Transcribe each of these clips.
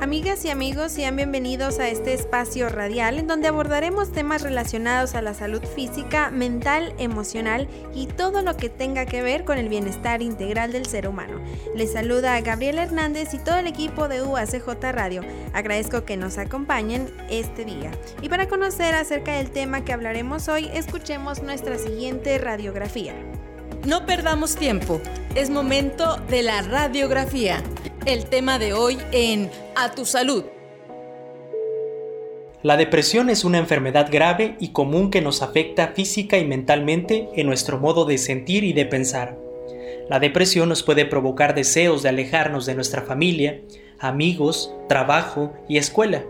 Amigas y amigos, sean bienvenidos a este espacio radial en donde abordaremos temas relacionados a la salud física, mental, emocional y todo lo que tenga que ver con el bienestar integral del ser humano. Les saluda a Gabriel Hernández y todo el equipo de UACJ Radio. Agradezco que nos acompañen este día. Y para conocer acerca del tema que hablaremos hoy, escuchemos nuestra siguiente radiografía. No perdamos tiempo, es momento de la radiografía el tema de hoy en A tu salud. La depresión es una enfermedad grave y común que nos afecta física y mentalmente en nuestro modo de sentir y de pensar. La depresión nos puede provocar deseos de alejarnos de nuestra familia, amigos, trabajo y escuela.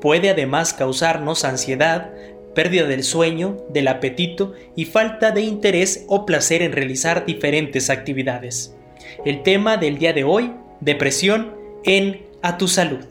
Puede además causarnos ansiedad, pérdida del sueño, del apetito y falta de interés o placer en realizar diferentes actividades. El tema del día de hoy depresión en A Tu Salud.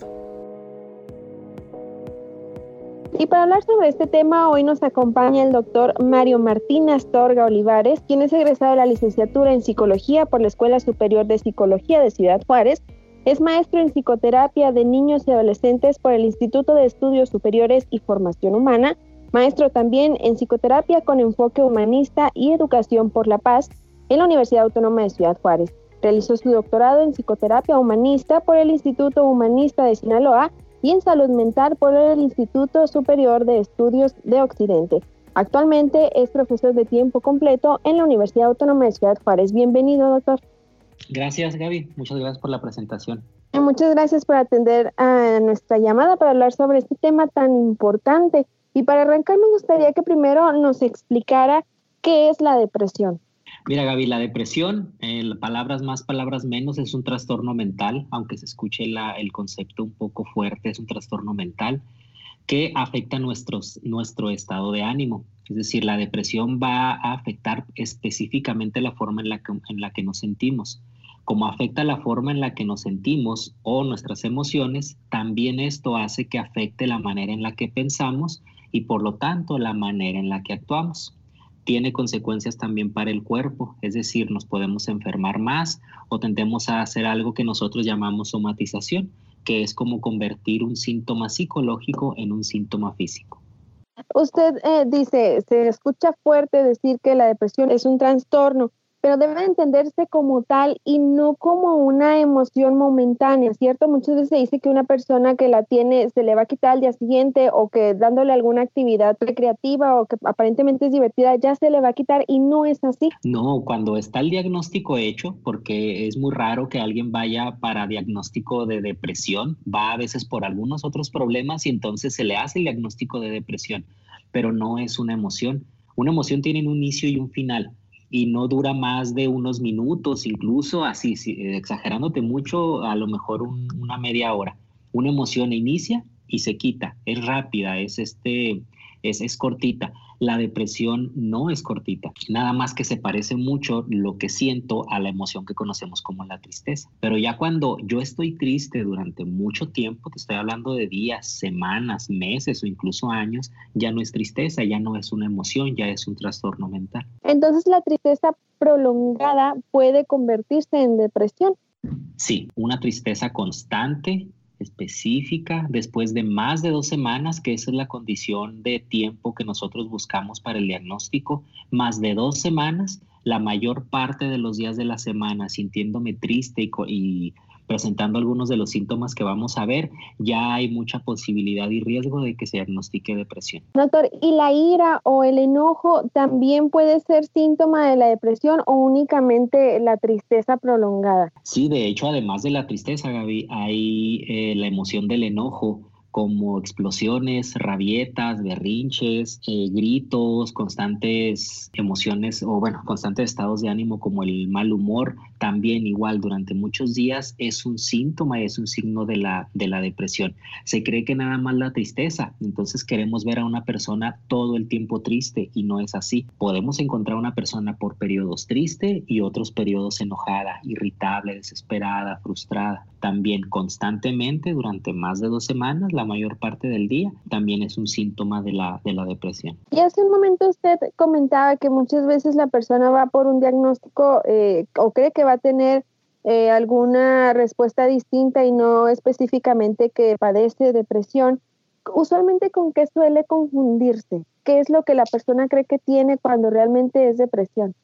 Y para hablar sobre este tema, hoy nos acompaña el doctor Mario Martín Astorga Olivares, quien es egresado de la licenciatura en Psicología por la Escuela Superior de Psicología de Ciudad Juárez. Es maestro en psicoterapia de niños y adolescentes por el Instituto de Estudios Superiores y Formación Humana, maestro también en psicoterapia con enfoque humanista y educación por la paz en la Universidad Autónoma de Ciudad Juárez. Realizó su doctorado en psicoterapia humanista por el Instituto Humanista de Sinaloa y en salud mental por el Instituto Superior de Estudios de Occidente. Actualmente es profesor de tiempo completo en la Universidad Autónoma de Ciudad Juárez. Bienvenido, doctor. Gracias, Gaby. Muchas gracias por la presentación. Muchas gracias por atender a nuestra llamada para hablar sobre este tema tan importante. Y para arrancar me gustaría que primero nos explicara qué es la depresión. Mira, Gaby, la depresión, palabras más, palabras menos, es un trastorno mental, aunque se escuche el concepto un poco fuerte, es un trastorno mental que afecta nuestros, nuestro estado de ánimo. Es decir, la depresión va a afectar específicamente la forma en la que, en la que nos sentimos. Como afecta la forma en la que nos sentimos o nuestras emociones, también esto hace que afecte la manera en la que pensamos y por lo tanto la manera en la que actuamos tiene consecuencias también para el cuerpo, es decir, nos podemos enfermar más o tendemos a hacer algo que nosotros llamamos somatización, que es como convertir un síntoma psicológico en un síntoma físico. Usted eh, dice, se escucha fuerte decir que la depresión es un trastorno, pero debe entenderse como tal y no como una emoción momentánea, ¿cierto? Muchas veces se dice que una persona que la tiene se le va a quitar al día siguiente o que dándole alguna actividad recreativa o que aparentemente es divertida ya se le va a quitar y no es así. No, cuando está el diagnóstico hecho, porque es muy raro que alguien vaya para diagnóstico de depresión, va a veces por algunos otros problemas y entonces se le hace el diagnóstico de depresión, pero no es una emoción. Una emoción tiene un inicio y un final y no dura más de unos minutos, incluso así, exagerándote mucho, a lo mejor una media hora. Una emoción inicia y se quita, es rápida, es, este, es, es cortita. La depresión no es cortita, nada más que se parece mucho lo que siento a la emoción que conocemos como la tristeza. Pero ya cuando yo estoy triste durante mucho tiempo, te estoy hablando de días, semanas, meses o incluso años, ya no es tristeza, ya no es una emoción, ya es un trastorno mental. Entonces la tristeza prolongada puede convertirse en depresión. Sí, una tristeza constante específica después de más de dos semanas, que esa es la condición de tiempo que nosotros buscamos para el diagnóstico, más de dos semanas, la mayor parte de los días de la semana sintiéndome triste y, y presentando algunos de los síntomas que vamos a ver, ya hay mucha posibilidad y riesgo de que se diagnostique depresión. Doctor, ¿y la ira o el enojo también puede ser síntoma de la depresión o únicamente la tristeza prolongada? Sí, de hecho, además de la tristeza, Gaby, hay eh, la emoción del enojo como explosiones, rabietas, berrinches, eh, gritos, constantes emociones o bueno, constantes estados de ánimo como el mal humor, también igual durante muchos días es un síntoma, es un signo de la, de la depresión. Se cree que nada más la tristeza, entonces queremos ver a una persona todo el tiempo triste y no es así. Podemos encontrar una persona por periodos triste y otros periodos enojada, irritable, desesperada, frustrada. También constantemente durante más de dos semanas, la mayor parte del día, también es un síntoma de la, de la depresión. Y hace un momento usted comentaba que muchas veces la persona va por un diagnóstico eh, o cree que va a tener eh, alguna respuesta distinta y no específicamente que padece depresión, usualmente con qué suele confundirse? ¿Qué es lo que la persona cree que tiene cuando realmente es depresión?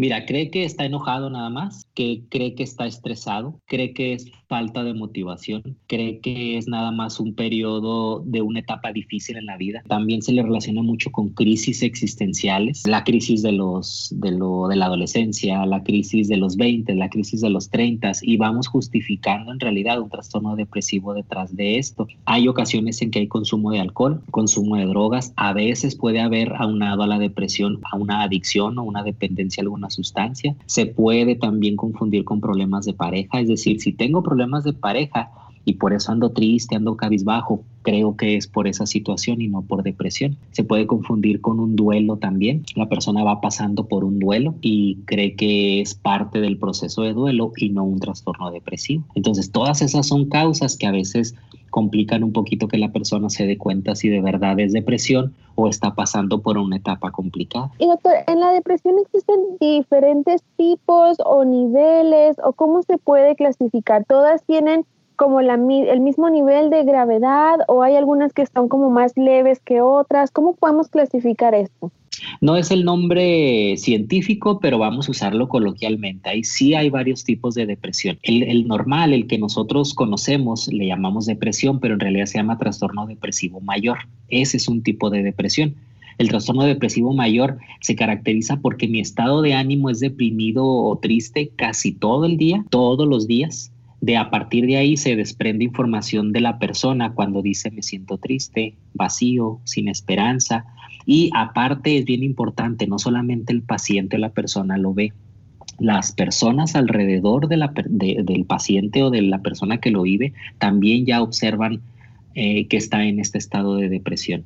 Mira, cree que está enojado nada más, que cree que está estresado, cree que es falta de motivación, cree que es nada más un periodo de una etapa difícil en la vida. También se le relaciona mucho con crisis existenciales, la crisis de los de lo de la adolescencia, la crisis de los 20, la crisis de los 30 y vamos justificando en realidad un trastorno depresivo detrás de esto. Hay ocasiones en que hay consumo de alcohol, consumo de drogas, a veces puede haber aunado a la depresión a una adicción o una dependencia a alguna sustancia. Se puede también confundir con problemas de pareja, es decir, si tengo problemas de pareja y por eso ando triste, ando cabizbajo, creo que es por esa situación y no por depresión. Se puede confundir con un duelo también. La persona va pasando por un duelo y cree que es parte del proceso de duelo y no un trastorno depresivo. Entonces, todas esas son causas que a veces complican un poquito que la persona se dé cuenta si de verdad es depresión o está pasando por una etapa complicada. Y doctor, ¿en la depresión existen diferentes tipos o niveles o cómo se puede clasificar? ¿Todas tienen como el mismo nivel de gravedad o hay algunas que están como más leves que otras? ¿Cómo podemos clasificar esto? No es el nombre científico, pero vamos a usarlo coloquialmente. Ahí sí hay varios tipos de depresión. El, normal, el que nosotros conocemos, le llamamos depresión, pero en realidad se llama trastorno depresivo mayor. Ese es un tipo de depresión. El trastorno depresivo mayor se caracteriza porque mi estado de ánimo es deprimido o triste casi todo el día, todos los días. De a partir de ahí se desprende información de la persona cuando dice me siento triste, vacío, sin esperanza, y aparte es bien importante, no solamente el paciente o la persona lo ve, las personas alrededor del paciente o de la persona que lo vive también ya observan eh, que está en este estado de depresión.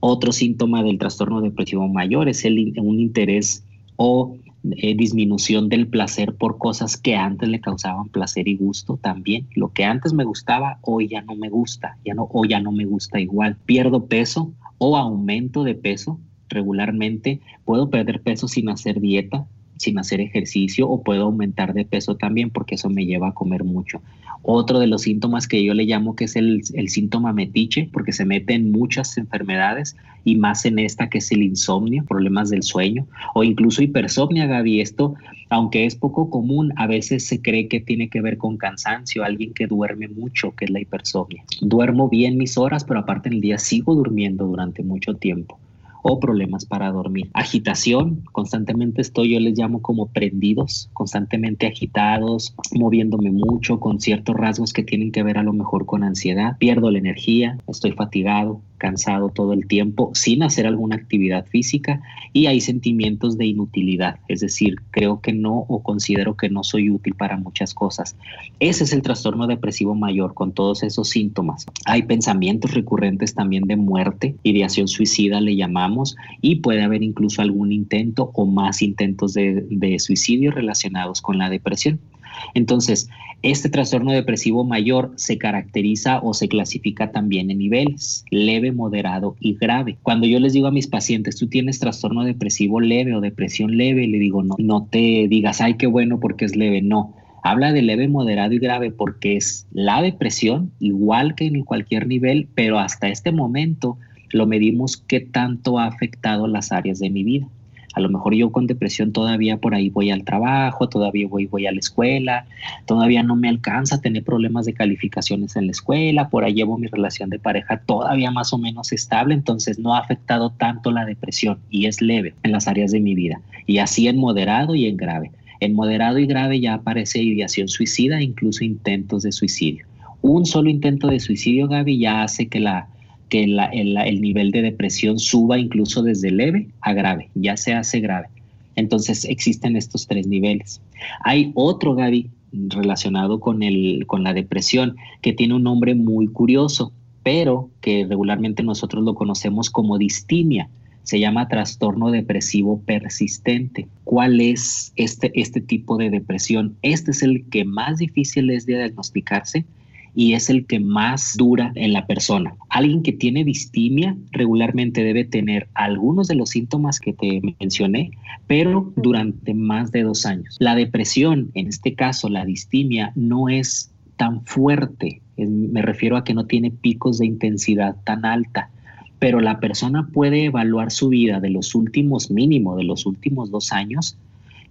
Otro síntoma del trastorno depresivo mayor es el, un interés o eh, disminución del placer por cosas que antes le causaban placer y gusto también. Lo que antes me gustaba, hoy ya no me gusta, ya no, o ya no me gusta igual. Pierdo peso o aumento de peso regularmente. Puedo perder peso sin hacer dieta, sin hacer ejercicio o puedo aumentar de peso también porque eso me lleva a comer mucho. Otro de los síntomas que yo le llamo que es el, síntoma metiche, porque se mete en muchas enfermedades y más en esta que es el insomnio, problemas del sueño o incluso hipersomnia, Gaby. Esto, aunque es poco común, a veces se cree que tiene que ver con cansancio, alguien que duerme mucho, que es la hipersomnia. Duermo bien mis horas, pero aparte en el día sigo durmiendo durante mucho tiempo o problemas para dormir. Agitación, constantemente estoy, yo les llamo como prendidos, constantemente agitados, moviéndome mucho con ciertos rasgos que tienen que ver a lo mejor con ansiedad. Pierdo la energía, estoy fatigado, cansado todo el tiempo sin hacer alguna actividad física y hay sentimientos de inutilidad, es decir, creo que no o considero que no soy útil para muchas cosas. Ese es el trastorno depresivo mayor con todos esos síntomas. Hay pensamientos recurrentes también de muerte, ideación suicida le llamamos y puede haber incluso algún intento o más intentos de, de suicidio relacionados con la depresión. Entonces, este trastorno depresivo mayor se caracteriza o se clasifica también en niveles, leve, moderado y grave. Cuando yo les digo a mis pacientes, tú tienes trastorno depresivo leve o depresión leve, le digo, no, no te digas, ay, qué bueno porque es leve, no. Habla de leve, moderado y grave porque es la depresión, igual que en cualquier nivel, pero hasta este momento lo medimos qué tanto ha afectado las áreas de mi vida. A lo mejor yo con depresión todavía por ahí voy al trabajo, todavía voy, voy a la escuela, todavía no me alcanza a tener problemas de calificaciones en la escuela, por ahí llevo mi relación de pareja todavía más o menos estable, entonces no ha afectado tanto la depresión y es leve en las áreas de mi vida. Y así en moderado y en grave. En moderado y grave ya aparece ideación suicida, incluso intentos de suicidio Un solo intento de suicidio, Gaby, ya hace que, la, que el, el nivel de depresión suba incluso desde leve a grave, ya se hace grave. Entonces existen estos tres niveles. Hay otro, Gaby, relacionado con, el, con la depresión, que tiene un nombre muy curioso, pero que regularmente nosotros lo conocemos como distimia. Se llama trastorno depresivo persistente. ¿Cuál es este, este tipo de depresión? Este es el que más difícil es de diagnosticarse y es el que más dura en la persona. Alguien que tiene distimia regularmente debe tener algunos de los síntomas que te mencioné, pero durante más de dos años. La depresión, en este caso la distimia, no es tan fuerte, me refiero a que no tiene picos de intensidad tan alta pero la persona puede evaluar su vida de los últimos mínimo, de los últimos dos años,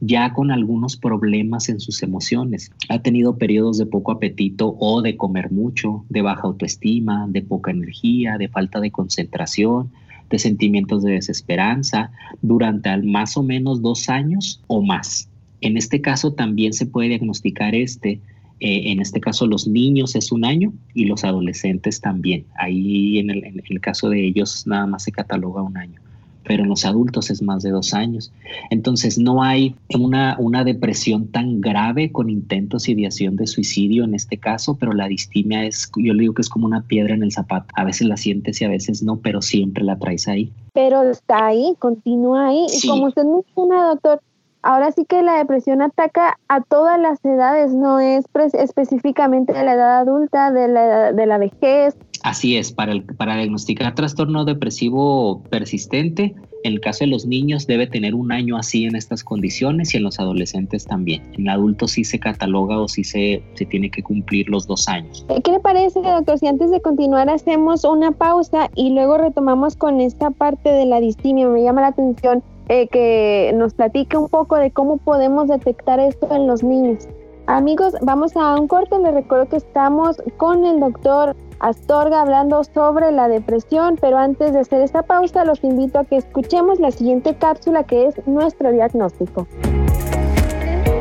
ya con algunos problemas en sus emociones. Ha tenido periodos de poco apetito o de comer mucho, de baja autoestima, de poca energía, de falta de concentración, de sentimientos de desesperanza durante más o menos dos años o más. En este caso también se puede diagnosticar este, eh, en este caso los niños es un año y los adolescentes también. Ahí en el, en el caso de ellos nada más se cataloga un año pero en los adultos es más de dos años. Entonces no hay una, una depresión tan grave con intentos y ideación de suicidio en este caso, pero la distimia es, yo le digo que es como una piedra en el zapato. A veces la sientes y a veces no, pero siempre la traes ahí. Pero está ahí, continúa ahí. Y como usted menciona, doctor, ahora sí que la depresión ataca a todas las edades, no es específicamente de la edad adulta, de la, de la vejez, Así es, para, el, para diagnosticar trastorno depresivo persistente, en el caso de los niños debe tener un año así en estas condiciones y en los adolescentes también. En adultos sí se cataloga o sí se, se tiene que cumplir los dos años. Eh, ¿Qué le parece, doctor? Si antes de continuar hacemos una pausa y luego retomamos con esta parte de la distimia. Me llama la atención eh, que nos platique un poco de cómo podemos detectar esto en los niños. Amigos, vamos a un corte. Les recuerdo que estamos con el doctor Astorga hablando sobre la depresión, pero antes de hacer esta pausa los invito a que escuchemos la siguiente cápsula que es nuestro diagnóstico.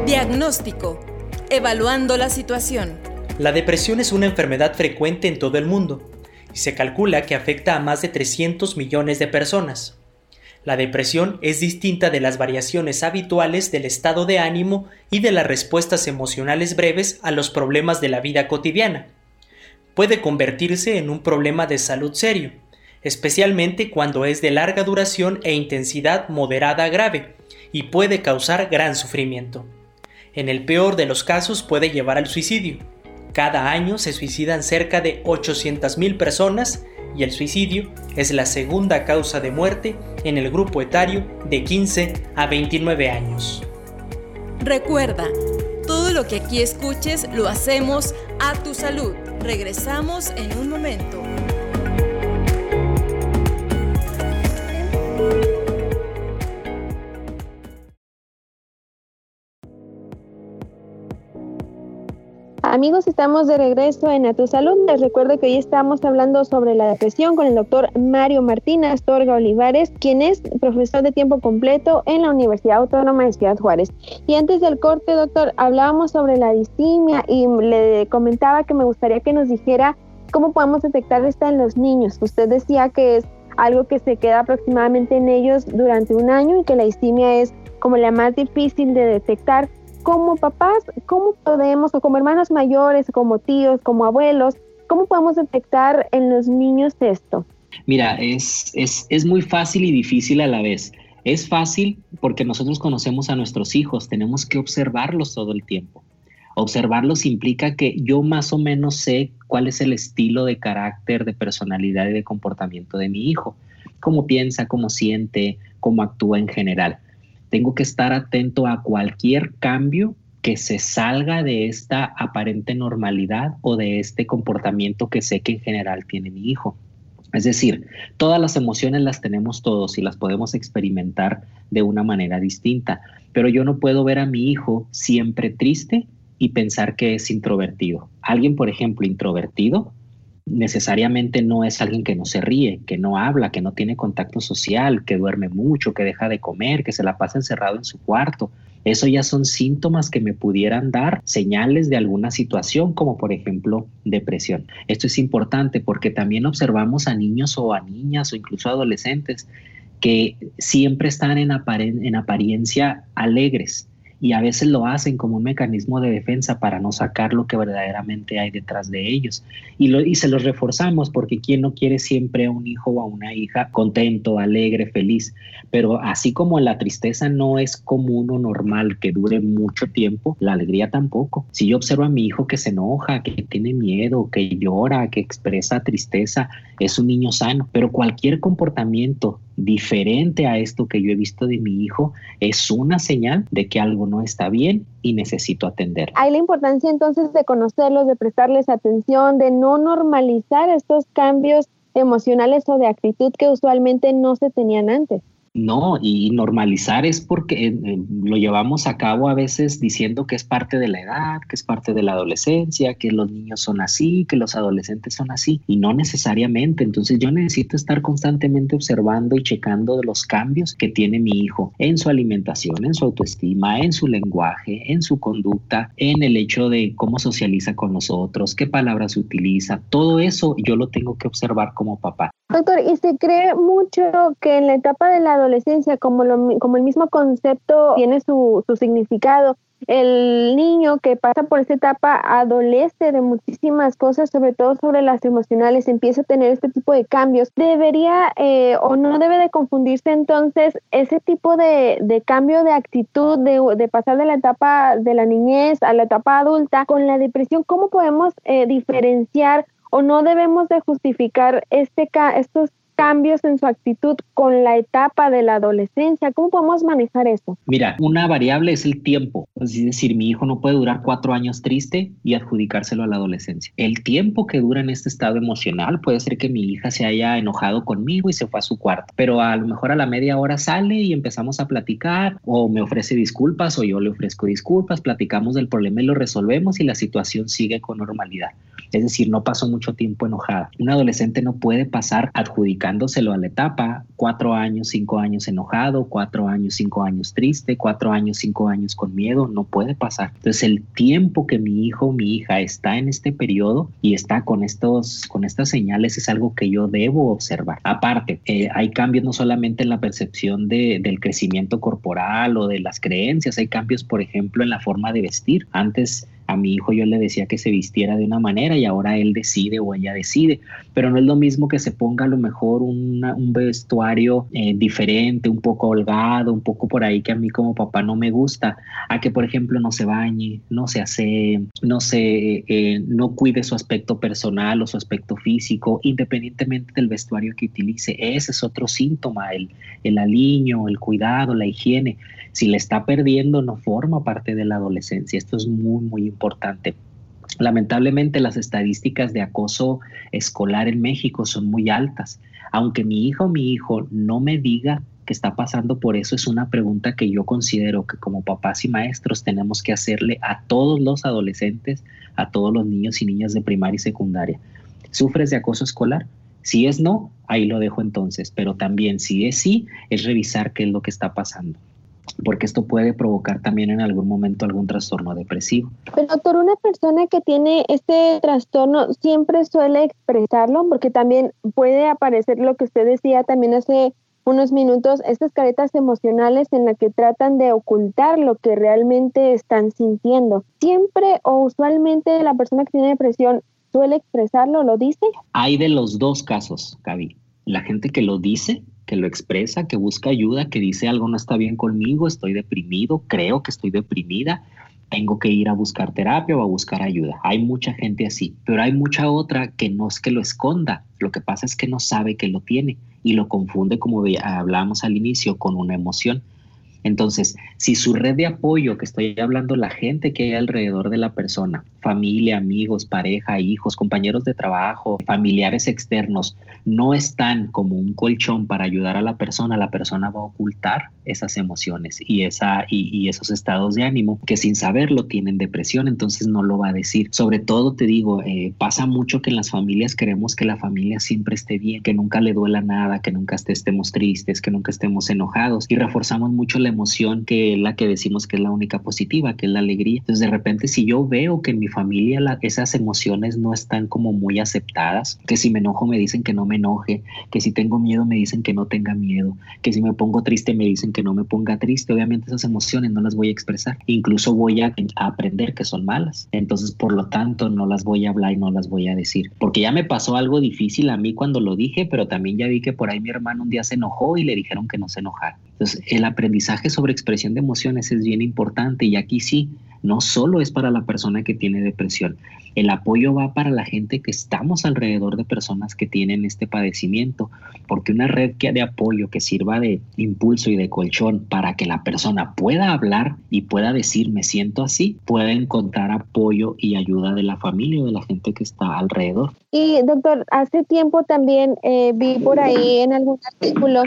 Diagnóstico. Evaluando la situación. La depresión es una enfermedad frecuente en todo el mundo y se calcula que afecta a más de 300 millones de personas. La depresión es distinta de las variaciones habituales del estado de ánimo y de las respuestas emocionales breves a los problemas de la vida cotidiana puede convertirse en un problema de salud serio, especialmente cuando es de larga duración e intensidad moderada a grave, y puede causar gran sufrimiento. En el peor de los casos puede llevar al suicidio. Cada año se suicidan cerca de 800.000 personas y el suicidio es la segunda causa de muerte en el grupo etario de 15 a 29 años. Recuerda, todo lo que aquí escuches lo hacemos a tu salud. Regresamos en un momento. Amigos, estamos de regreso en A Tu Salud. Les recuerdo que hoy estamos hablando sobre la depresión con el doctor Mario Martín Astorga Olivares, quien es profesor de tiempo completo en la Universidad Autónoma de Ciudad Juárez. Y antes del corte, doctor, hablábamos sobre la distimia y le comentaba que me gustaría que nos dijera cómo podemos detectar esta en los niños. Usted decía que es algo que se queda aproximadamente en ellos durante un año y que la distimia es como la más difícil de detectar como papás, ¿cómo podemos, o como hermanos mayores, como tíos, como abuelos, cómo podemos detectar en los niños esto? Mira, es, es, es muy fácil y difícil a la vez. Es fácil porque nosotros conocemos a nuestros hijos, tenemos que observarlos todo el tiempo. Observarlos implica que yo más o menos sé cuál es el estilo de carácter, de personalidad y de comportamiento de mi hijo, cómo piensa, cómo siente, cómo actúa en general tengo que estar atento a cualquier cambio que se salga de esta aparente normalidad o de este comportamiento que sé que en general tiene mi hijo. Es decir, todas las emociones las tenemos todos y las podemos experimentar de una manera distinta, pero yo no puedo ver a mi hijo siempre triste y pensar que es introvertido. Alguien, por ejemplo, introvertido necesariamente no es alguien que no se ríe, que no habla, que no tiene contacto social, que duerme mucho, que deja de comer, que se la pasa encerrado en su cuarto. Eso ya son síntomas que me pudieran dar señales de alguna situación, como por ejemplo depresión. Esto es importante porque también observamos a niños o a niñas o incluso adolescentes que siempre están en, en apariencia alegres, y a veces lo hacen como un mecanismo de defensa para no sacar lo que verdaderamente hay detrás de ellos. Y, lo, y se los reforzamos porque quien no quiere siempre a un hijo o a una hija contento, alegre, feliz. Pero así como la tristeza no es común o normal que dure mucho tiempo, la alegría tampoco. Si yo observo a mi hijo que se enoja, que tiene miedo, que llora, que expresa tristeza, es un niño sano. Pero cualquier comportamiento diferente a esto que yo he visto de mi hijo es una señal de que algo no está bien y necesito atender. Hay la importancia entonces de conocerlos, de prestarles atención, de no normalizar estos cambios emocionales o de actitud que usualmente no se tenían antes. No, y normalizar es porque eh, lo llevamos a cabo a veces diciendo que es parte de la edad, que es parte de la adolescencia, que los niños son así, que los adolescentes son así, y no necesariamente. Entonces yo necesito estar constantemente observando y checando los cambios que tiene mi hijo en su alimentación, en su autoestima, en su lenguaje, en su conducta, en el hecho de cómo socializa con nosotros, qué palabras utiliza. Todo eso yo lo tengo que observar como papá. Doctor, y se cree mucho que en la etapa de la adolescencia, como, lo, como el mismo concepto tiene su, su significado, el niño que pasa por esta etapa adolece de muchísimas cosas, sobre todo sobre las emocionales, empieza a tener este tipo de cambios. Debería eh, o no debe de confundirse entonces ese tipo de, de cambio de actitud, de, de, pasar de la etapa de la niñez a la etapa adulta con la depresión. ¿Cómo podemos eh, diferenciar o no debemos de justificar este estos cambios en su actitud con la etapa de la adolescencia? ¿Cómo podemos manejar eso? Mira, una variable es el tiempo. Es decir, mi hijo no puede durar cuatro años triste y adjudicárselo a la adolescencia. El tiempo que dura en este estado emocional puede ser que mi hija se haya enojado conmigo y se fue a su cuarto, pero a lo mejor a la media hora sale y empezamos a platicar o me ofrece disculpas o yo le ofrezco disculpas, platicamos del problema y lo resolvemos y la situación sigue con normalidad. Es decir, no pasó mucho tiempo enojada. Un adolescente no puede pasar adjudicándoselo a la etapa, cuatro años, cinco años enojado, cuatro años, cinco años triste, cuatro años, cinco años con miedo, no puede pasar. Entonces el tiempo que mi hijo mi hija está en este periodo y está con, estos, con estas señales es algo que yo debo observar. Aparte, eh, hay cambios no solamente en la percepción de, del crecimiento corporal o de las creencias, hay cambios, por ejemplo, en la forma de vestir. Antes a mi hijo yo le decía que se vistiera de una manera y ahora él decide o ella decide, pero no es lo mismo que se ponga a lo mejor un vestuario eh, diferente, un poco holgado, un poco por ahí que a mí como papá no me gusta, a que por ejemplo no se bañe, no se hace, no se, eh, no cuide su aspecto personal o su aspecto físico, independientemente del vestuario que utilice. Ese es otro síntoma, el, el aliño, el cuidado, la higiene. Si le está perdiendo, no forma parte de la adolescencia. Esto es muy, muy importante. Lamentablemente las estadísticas de acoso escolar en México son muy altas. Aunque mi hijo o mi hijo no me diga que está pasando por eso, es una pregunta que yo considero que como papás y maestros tenemos que hacerle a todos los adolescentes, a todos los niños y niñas de primaria y secundaria. ¿Sufres de acoso escolar? Si es no, ahí lo dejo entonces, pero también si es sí, es revisar qué es lo que está pasando porque esto puede provocar también en algún momento algún trastorno depresivo. Pero doctor, una persona que tiene este trastorno siempre suele expresarlo, porque también puede aparecer lo que usted decía también hace unos minutos, estas caretas emocionales en las que tratan de ocultar lo que realmente están sintiendo. Siempre o usualmente la persona que tiene depresión suele expresarlo, lo dice. Hay de los dos casos, Gaby. La gente que lo dice que lo expresa, que busca ayuda, que dice algo no está bien conmigo, estoy deprimido, creo que estoy deprimida, tengo que ir a buscar terapia o a buscar ayuda. Hay mucha gente así, pero hay mucha otra que no es que lo esconda, lo que pasa es que no sabe que lo tiene y lo confunde, como hablábamos al inicio, con una emoción. Entonces, si su red de apoyo, que estoy hablando, la gente que hay alrededor de la persona, familia, amigos, pareja, hijos, compañeros de trabajo, familiares externos, no están como un colchón para ayudar a la persona, la persona va a ocultar esas emociones y, esa, y, esos estados de ánimo que sin saberlo tienen depresión, entonces no lo va a decir. Sobre todo te digo, eh, pasa mucho que en las familias queremos que la familia siempre esté bien, que nunca le duela nada, que nunca estemos tristes, que nunca estemos enojados y reforzamos mucho la la emoción que es la que decimos que es la única positiva, que es la alegría. Entonces, de repente, si yo veo que en mi familia esas emociones no están como muy aceptadas, que si me enojo me dicen que no me enoje, que si tengo miedo me dicen que no tenga miedo, que si me pongo triste me dicen que no me ponga triste, obviamente esas emociones no las voy a expresar, incluso voy a, a aprender que son malas. Entonces, por lo tanto, no las voy a hablar y no las voy a decir, porque ya me pasó algo difícil a mí cuando lo dije, pero también ya vi que por ahí mi hermano un día se enojó y le dijeron que no se enojara. Entonces, el aprendizaje sobre expresión de emociones es bien importante y aquí sí, no solo es para la persona que tiene depresión, el apoyo va para la gente que estamos alrededor de personas que tienen este padecimiento, porque una red que de apoyo que sirva de impulso y de colchón para que la persona pueda hablar y pueda decir me siento así, puede encontrar apoyo y ayuda de la familia o de la gente que está alrededor. Y doctor, hace tiempo también eh, vi por ahí en algún artículo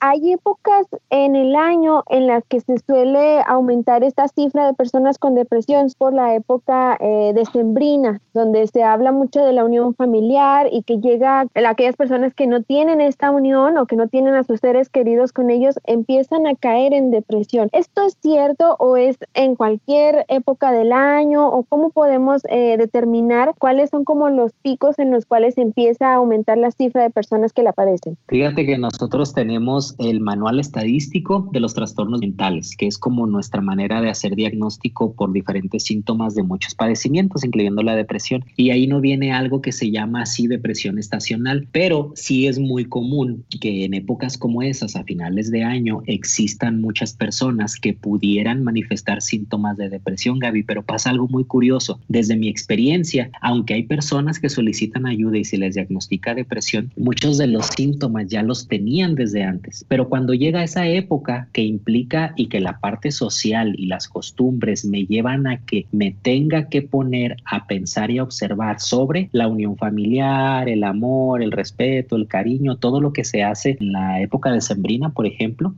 hay épocas en el año en las que se suele aumentar esta cifra de personas con depresión por la época eh, decembrina, donde se habla mucho de la unión familiar y que llega a aquellas personas que no tienen esta unión o que no tienen a sus seres queridos con ellos, empiezan a caer en depresión. ¿Esto es cierto o es en cualquier época del año o cómo podemos eh, determinar cuáles son como los picos en los cuales empieza a aumentar la cifra de personas que la padecen? Fíjate que nosotros tenemos tenemos el manual estadístico de los trastornos mentales, que es como nuestra manera de hacer diagnóstico por diferentes síntomas de muchos padecimientos, incluyendo la depresión. Y ahí no viene algo que se llama así depresión estacional, pero sí es muy común que en épocas como esas, a finales de año, existan muchas personas que pudieran manifestar síntomas de depresión, Gaby, pero pasa algo muy curioso. Desde mi experiencia, aunque hay personas que solicitan ayuda y se les diagnostica depresión, muchos de los síntomas ya los tenían desde antes. Pero cuando llega esa época que implica y que la parte social y las costumbres me llevan a que me tenga que poner a pensar y a observar sobre la unión familiar, el amor, el respeto, el cariño, todo lo que se hace en la época de Sembrina, por ejemplo,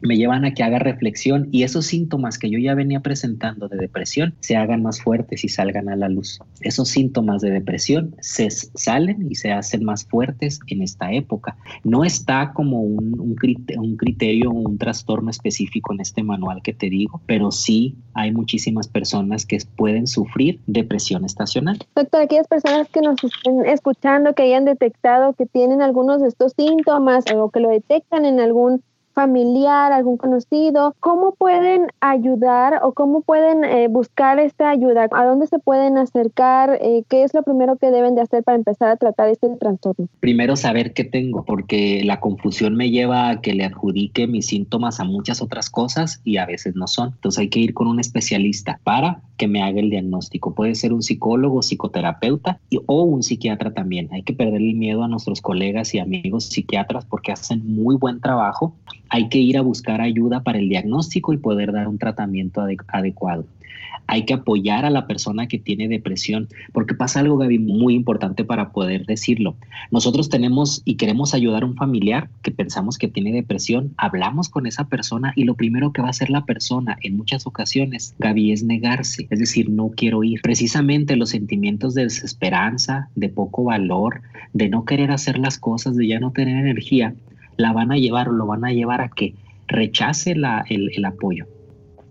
me llevan a que haga reflexión y esos síntomas que yo ya venía presentando de depresión se hagan más fuertes y salgan a la luz. Esos síntomas de depresión se salen y se hacen más fuertes en esta época. No está como un, criterio o un trastorno específico en este manual que te digo, pero sí hay muchísimas personas que pueden sufrir depresión estacional. Doctor, aquellas personas que nos estén escuchando, que hayan detectado que tienen algunos de estos síntomas o que lo detectan en algún familiar, algún conocido, ¿cómo pueden ayudar o cómo pueden eh, buscar esta ayuda? ¿A dónde se pueden acercar? Eh, ¿Qué es lo primero que deben de hacer para empezar a tratar este trastorno? Primero saber qué tengo, porque la confusión me lleva a que le adjudique mis síntomas a muchas otras cosas y a veces no son. Entonces hay que ir con un especialista para que me haga el diagnóstico. Puede ser un psicólogo, psicoterapeuta y, o un psiquiatra también. Hay que perder el miedo a nuestros colegas y amigos psiquiatras porque hacen muy buen trabajo hay que ir a buscar ayuda para el diagnóstico y poder dar un tratamiento adecuado. Hay que apoyar a la persona que tiene depresión, porque pasa algo, Gaby, muy importante para poder decirlo. Nosotros tenemos y queremos ayudar a un familiar que pensamos que tiene depresión, hablamos con esa persona y lo primero que va a hacer la persona en muchas ocasiones, Gaby, es negarse, es decir, no quiero ir. Precisamente los sentimientos de desesperanza, de poco valor, de no querer hacer las cosas, de ya no tener energía, la van a llevar o lo van a llevar a que rechace el apoyo.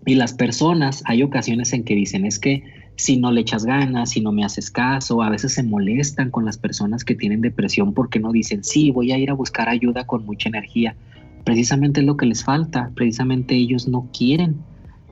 Y las personas, hay ocasiones en que dicen, es que si no le echas ganas, si no me haces caso, a veces se molestan con las personas que tienen depresión porque no dicen, sí, voy a ir a buscar ayuda con mucha energía. Precisamente es lo que les falta, precisamente ellos no quieren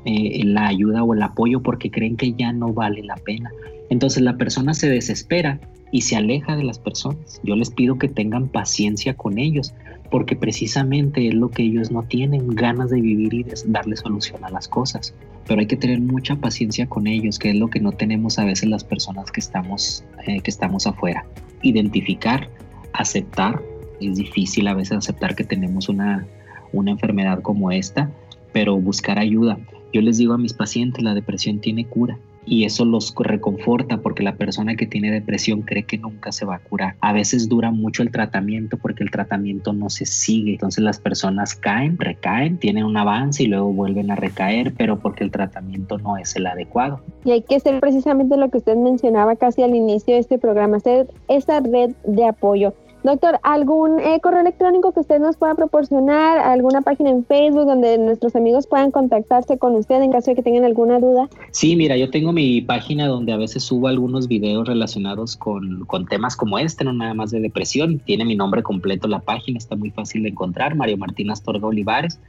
eh, la ayuda o el apoyo porque creen que ya no vale la pena. Entonces la persona se desespera y se aleja de las personas. Yo les pido que tengan paciencia con ellos, porque precisamente es lo que ellos no tienen, ganas de vivir y de darle solución a las cosas. Pero hay que tener mucha paciencia con ellos, que es lo que no tenemos a veces las personas que estamos, eh, que estamos afuera. Identificar, aceptar, es difícil a veces aceptar que tenemos una, una enfermedad como esta, pero buscar ayuda. Yo les digo a mis pacientes, la depresión tiene cura y eso los reconforta porque la persona que tiene depresión cree que nunca se va a curar. A veces dura mucho el tratamiento porque el tratamiento no se sigue. Entonces las personas caen, recaen, tienen un avance y luego vuelven a recaer, pero porque el tratamiento no es el adecuado. Y hay que hacer precisamente lo que usted mencionaba casi al inicio de este programa, hacer esa red de apoyo. Doctor, ¿algún eh, correo electrónico que usted nos pueda proporcionar? ¿Alguna página en Facebook donde nuestros amigos puedan contactarse con usted en caso de que tengan alguna duda? Sí, mira, yo tengo mi página donde a veces subo algunos videos relacionados con, con temas como este, no nada más de depresión. Tiene mi nombre completo la página, está muy fácil de encontrar, Mario Martín Astorga Olivares.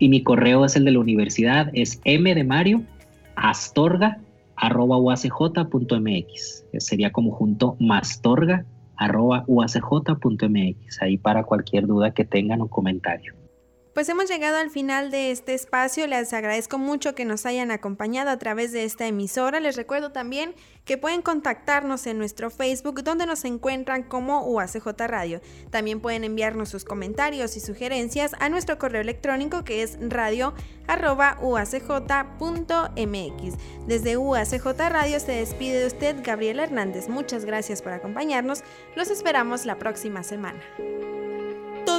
Y mi correo es el de la universidad, es m de Mario astorga arroba uacj.mx. Sería como junto mastorga arroba uacj.mx, ahí para cualquier duda que tengan o comentario. Pues hemos llegado al final de este espacio. Les agradezco mucho que nos hayan acompañado a través de esta emisora. Les recuerdo también que pueden contactarnos en nuestro Facebook donde nos encuentran como UACJ Radio. También pueden enviarnos sus comentarios y sugerencias a nuestro correo electrónico que es radio.uacj.mx. Desde UACJ Radio se despide de usted Gabriel Hernández. Muchas gracias por acompañarnos. Los esperamos la próxima semana.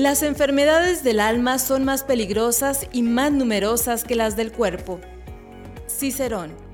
Las enfermedades del alma son más peligrosas y más numerosas que las del cuerpo. Cicerón